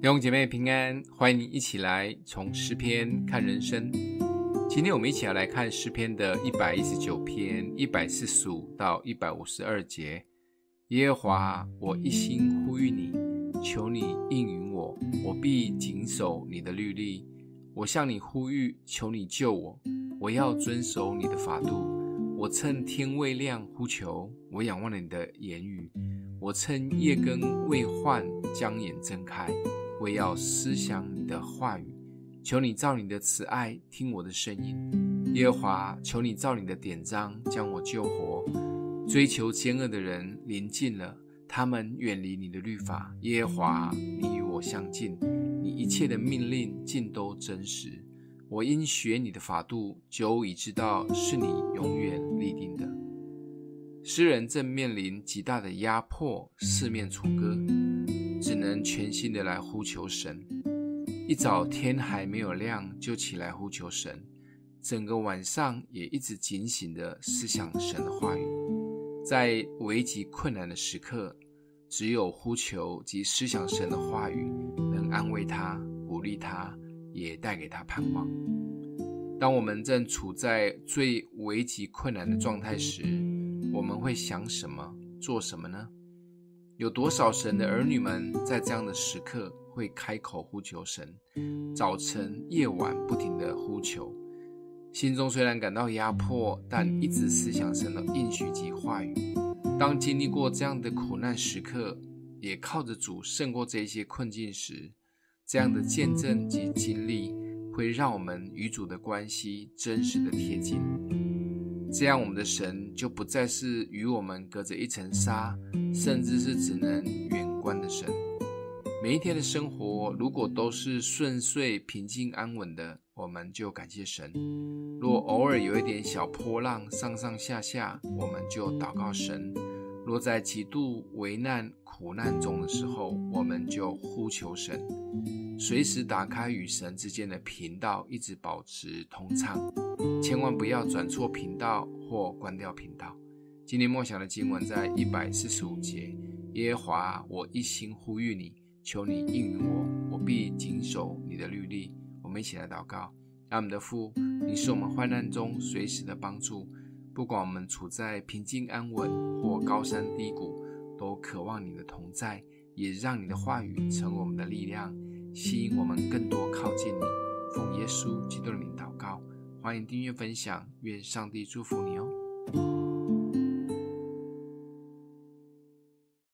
弟兄姐妹平安，欢迎你一起来从诗篇看人生。今天我们一起要来看诗篇的一百一十九篇一百四十五到一百五十二节。耶和华，我一心呼吁你，求你应允我，我必谨守你的律例。我向你呼吁，求你救我，我要遵守你的法度。我趁天未亮呼求，我仰望你的言语。我趁夜更未换，将眼睁开。我要思想你的话语，求你照你的慈爱听我的声音，耶和华，求你照你的典章将我救活。追求奸恶的人临近了，他们远离你的律法。耶和华，你与我相近，你一切的命令尽都真实。我因学你的法度，久已知道是你永远立定的。诗人正面临极大的压迫，四面楚歌。只能全心的来呼求神。一早天还没有亮就起来呼求神，整个晚上也一直警醒的思想神的话语。在危急困难的时刻，只有呼求及思想神的话语，能安慰他、鼓励他，也带给他盼望。当我们正处在最危急困难的状态时，我们会想什么、做什么呢？有多少神的儿女们在这样的时刻会开口呼求神？早晨、夜晚不停地呼求，心中虽然感到压迫，但一直思想神的应许及话语。当经历过这样的苦难时刻，也靠着主胜过这些困境时，这样的见证及经历会让我们与主的关系真实的贴近。这样，我们的神就不再是与我们隔着一层纱，甚至是只能远观的神。每一天的生活，如果都是顺遂、平静、安稳的，我们就感谢神；若偶尔有一点小波浪，上上下下，我们就祷告神；若在极度危难、苦难中的时候，我们就呼求神。随时打开与神之间的频道，一直保持通畅，千万不要转错频道或关掉频道。今天默想的经文在一百四十五节：耶和华，我一心呼吁你，求你应允我，我必谨守你的律例。我们一起来祷告：爱我们的父，你是我们患难中随时的帮助，不管我们处在平静安稳或高山低谷，都渴望你的同在，也让你的话语成为我们的力量。吸引我们更多靠近你，奉耶稣基督的名祷告，欢迎订阅分享，愿上帝祝福你哦。